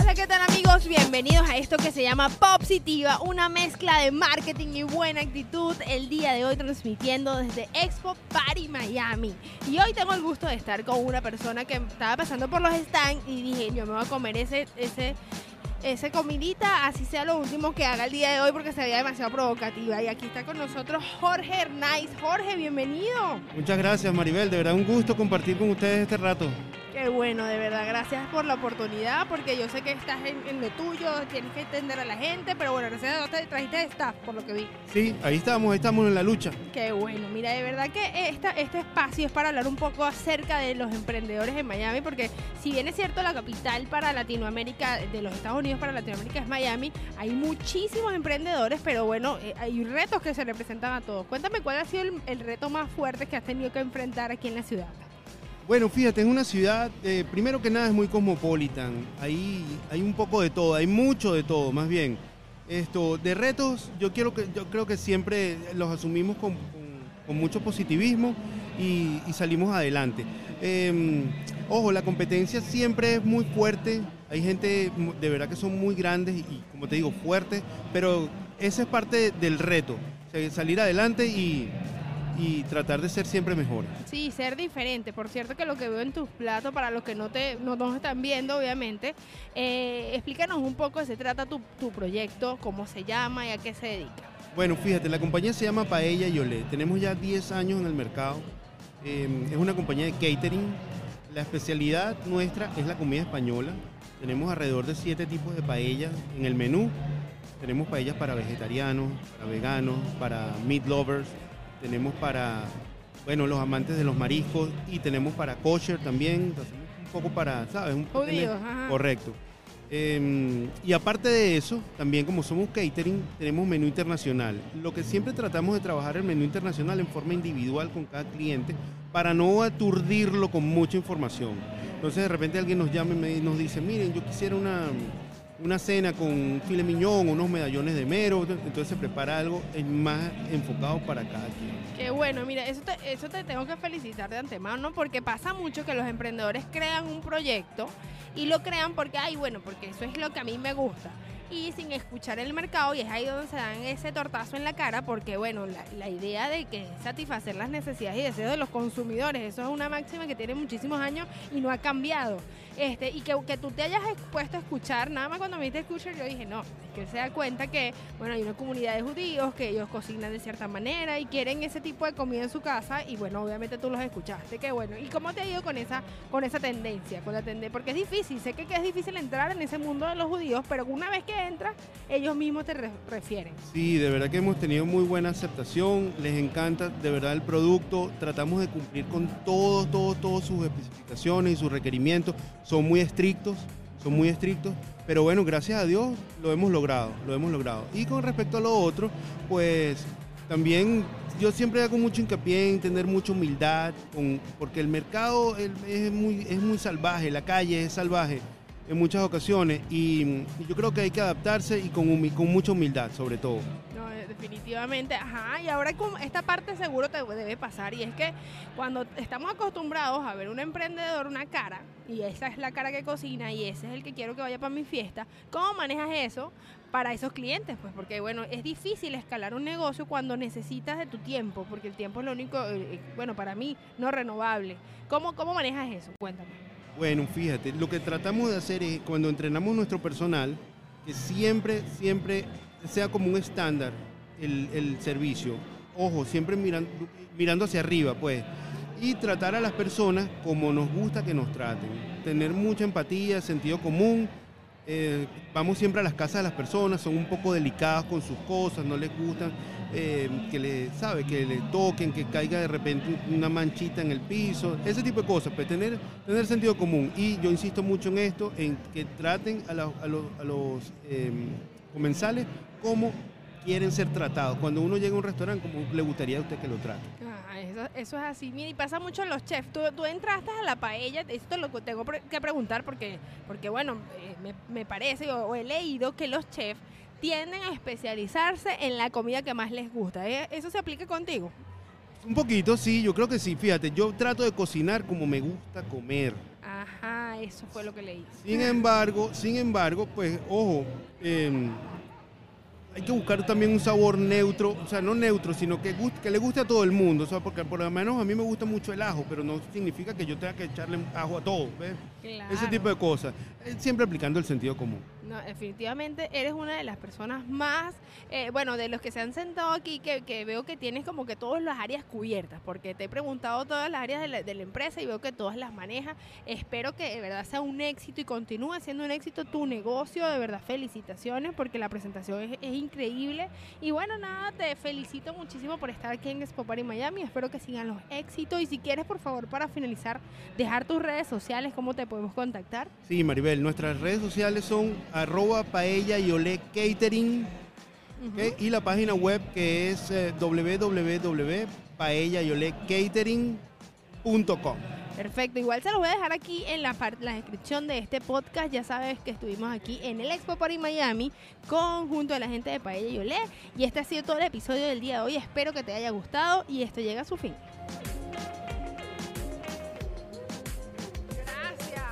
Hola, ¿qué tal amigos? Bienvenidos a esto que se llama Popsitiva, una mezcla de marketing y buena actitud. El día de hoy transmitiendo desde Expo Party Miami. Y hoy tengo el gusto de estar con una persona que estaba pasando por los stands y dije, yo me voy a comer ese, ese, ese comidita, así sea lo último que haga el día de hoy porque se veía demasiado provocativa. Y aquí está con nosotros Jorge Hernández. Jorge, bienvenido. Muchas gracias Maribel, de verdad un gusto compartir con ustedes este rato. Qué bueno, de verdad, gracias por la oportunidad, porque yo sé que estás en, en lo tuyo, tienes que entender a la gente, pero bueno, gracias a Dios te trajiste staff, por lo que vi. Sí, ahí estamos, ahí estamos en la lucha. Qué bueno, mira, de verdad que esta, este espacio es para hablar un poco acerca de los emprendedores en Miami, porque si bien es cierto la capital para Latinoamérica, de los Estados Unidos para Latinoamérica es Miami, hay muchísimos emprendedores, pero bueno, eh, hay retos que se representan a todos. Cuéntame cuál ha sido el, el reto más fuerte que has tenido que enfrentar aquí en la ciudad. Bueno, fíjate, es una ciudad, eh, primero que nada es muy cosmopolitan, ahí hay un poco de todo, hay mucho de todo, más bien. Esto, de retos, yo, quiero que, yo creo que siempre los asumimos con, con- mucho positivismo y, y salimos adelante. Eh, ojo, la competencia siempre es muy fuerte, hay gente de verdad que son muy grandes y, como te digo, fuertes, pero esa es parte del reto, salir adelante y, y tratar de ser siempre mejores. Sí, ser diferente. Por cierto que lo que veo en tus platos, para los que no te no nos están viendo, obviamente, eh, explícanos un poco de qué se trata tu, tu proyecto, cómo se llama y a qué se dedica. Bueno, fíjate, la compañía se llama Paella y Olé. Tenemos ya 10 años en el mercado. Eh, es una compañía de catering. La especialidad nuestra es la comida española. Tenemos alrededor de 7 tipos de paellas en el menú. Tenemos paellas para vegetarianos, para veganos, para meat lovers. Tenemos para, bueno, los amantes de los mariscos y tenemos para kosher también. Hacemos Un poco para, ¿sabes? Un poco Judíos, ajá. Correcto. Eh, y aparte de eso, también como somos catering, tenemos menú internacional. Lo que siempre tratamos de trabajar el menú internacional en forma individual con cada cliente para no aturdirlo con mucha información. Entonces de repente alguien nos llama y nos dice, miren, yo quisiera una, una cena con un filet miñón, unos medallones de mero. Entonces se prepara algo más enfocado para cada quien. Qué bueno, mira, eso te, eso te tengo que felicitar de antemano porque pasa mucho que los emprendedores crean un proyecto y lo crean porque, ay, bueno, porque eso es lo que a mí me gusta. Y sin escuchar el mercado, y es ahí donde se dan ese tortazo en la cara, porque, bueno, la, la idea de que satisfacer las necesidades y deseos de los consumidores, eso es una máxima que tiene muchísimos años y no ha cambiado. Este, y que, que tú te hayas expuesto a escuchar, nada más cuando me diste escuchar, yo dije, no, es que él se da cuenta que, bueno, hay una comunidad de judíos que ellos cocinan de cierta manera y quieren ese tipo de comida en su casa y bueno, obviamente tú los escuchaste, qué bueno. ¿Y cómo te ha ido con esa, con esa tendencia? Con la Porque es difícil, sé que, que es difícil entrar en ese mundo de los judíos, pero una vez que entras, ellos mismos te re- refieren. Sí, de verdad que hemos tenido muy buena aceptación, les encanta de verdad el producto, tratamos de cumplir con todos, todos, todas sus especificaciones y sus requerimientos, son muy estrictos, son muy estrictos, pero bueno, gracias a Dios lo hemos logrado, lo hemos logrado. Y con respecto a lo otro, pues también yo siempre hago mucho hincapié en tener mucha humildad, con- porque el mercado es muy, es muy salvaje, la calle es salvaje en muchas ocasiones y, yo creo que hay que adaptarse y con, con mucha humildad sobre todo. No, eh, definitivamente, ajá, y ahora esta parte seguro te debe pasar, y es que cuando estamos acostumbrados a ver un emprendedor, una cara, y esa es la cara que cocina, y ese es el que quiero que vaya para mi fiesta, ¿cómo manejas eso para esos clientes? Pues porque, bueno, es difícil escalar un negocio cuando necesitas de tu tiempo, porque el tiempo es lo único, eh, eh, bueno, para mí, no renovable. ¿Cómo, cómo manejas eso? Cuéntame. Bueno, fíjate, lo que tratamos de hacer es cuando entrenamos nuestro personal, que siempre, siempre sea como un estándar el, el servicio. Ojo, siempre mirando, mirando hacia arriba, pues. Y tratar a las personas como nos gusta que nos traten. Tener mucha empatía, sentido común. Eh, vamos siempre a las casas de las personas, son un poco delicadas con sus cosas, no les gustan eh, que le, sabe, que le toquen, que caiga de repente una manchita en el piso, ese tipo de cosas, pues tener, tener sentido común. Y yo insisto mucho en esto, en que traten a, los, eh, comensales como quieren ser tratados. Cuando uno llega a un restaurante, como le gustaría a usted que lo trate. Ah, eso, eso es así. Mira, y pasa mucho en los chefs. Tú, tú entraste a la paella, esto lo que tengo que preguntar porque, porque bueno, eh, me, me parece o, o he leído que los chefs tienden a especializarse en la comida que más les gusta. ¿eh? ¿Eso se aplica contigo? Un poquito, sí, yo creo que sí. Fíjate, yo trato de cocinar como me gusta comer. Ajá, eso fue lo que leí. Sin embargo, sin embargo, pues, ojo, em, hay que buscar también un sabor neutro, o sea, no neutro, sino que, gust- que le guste a todo el mundo, o sea, porque por lo menos a mí me gusta mucho el ajo, pero no significa que yo tenga que echarle ajo a todo, ¿ves? Ese Claro. tipo de cosas, Eh, siempre aplicando el sentido común. No, definitivamente eres una de las personas más, eh, bueno, de los que se han sentado aquí, que, que veo que tienes como que todas las áreas cubiertas, porque te he preguntado todas las áreas de la, de la empresa y veo que todas las manejas. Espero que de verdad sea un éxito y continúe siendo un éxito tu negocio. De verdad, felicitaciones, porque la presentación es, increíble. Y bueno, nada, te felicito muchísimo por estar aquí en Expo Party Miami. Espero que sigan los éxitos. Y si quieres, por favor, para finalizar, dejar tus redes sociales, cómo te podemos contactar. Sí, Maribel, nuestras redes sociales son arroba paella y olé catering y la página web que es eh, www.paellayolé.catering.com. Perfecto, igual se los voy a dejar aquí en la, par- la descripción de este podcast. Ya sabes que estuvimos aquí en el Expo Party Miami con junto a la gente de Paella y Olé. Y este ha sido todo el episodio del día de hoy. Espero que te haya gustado y esto llega a su fin. Gracias.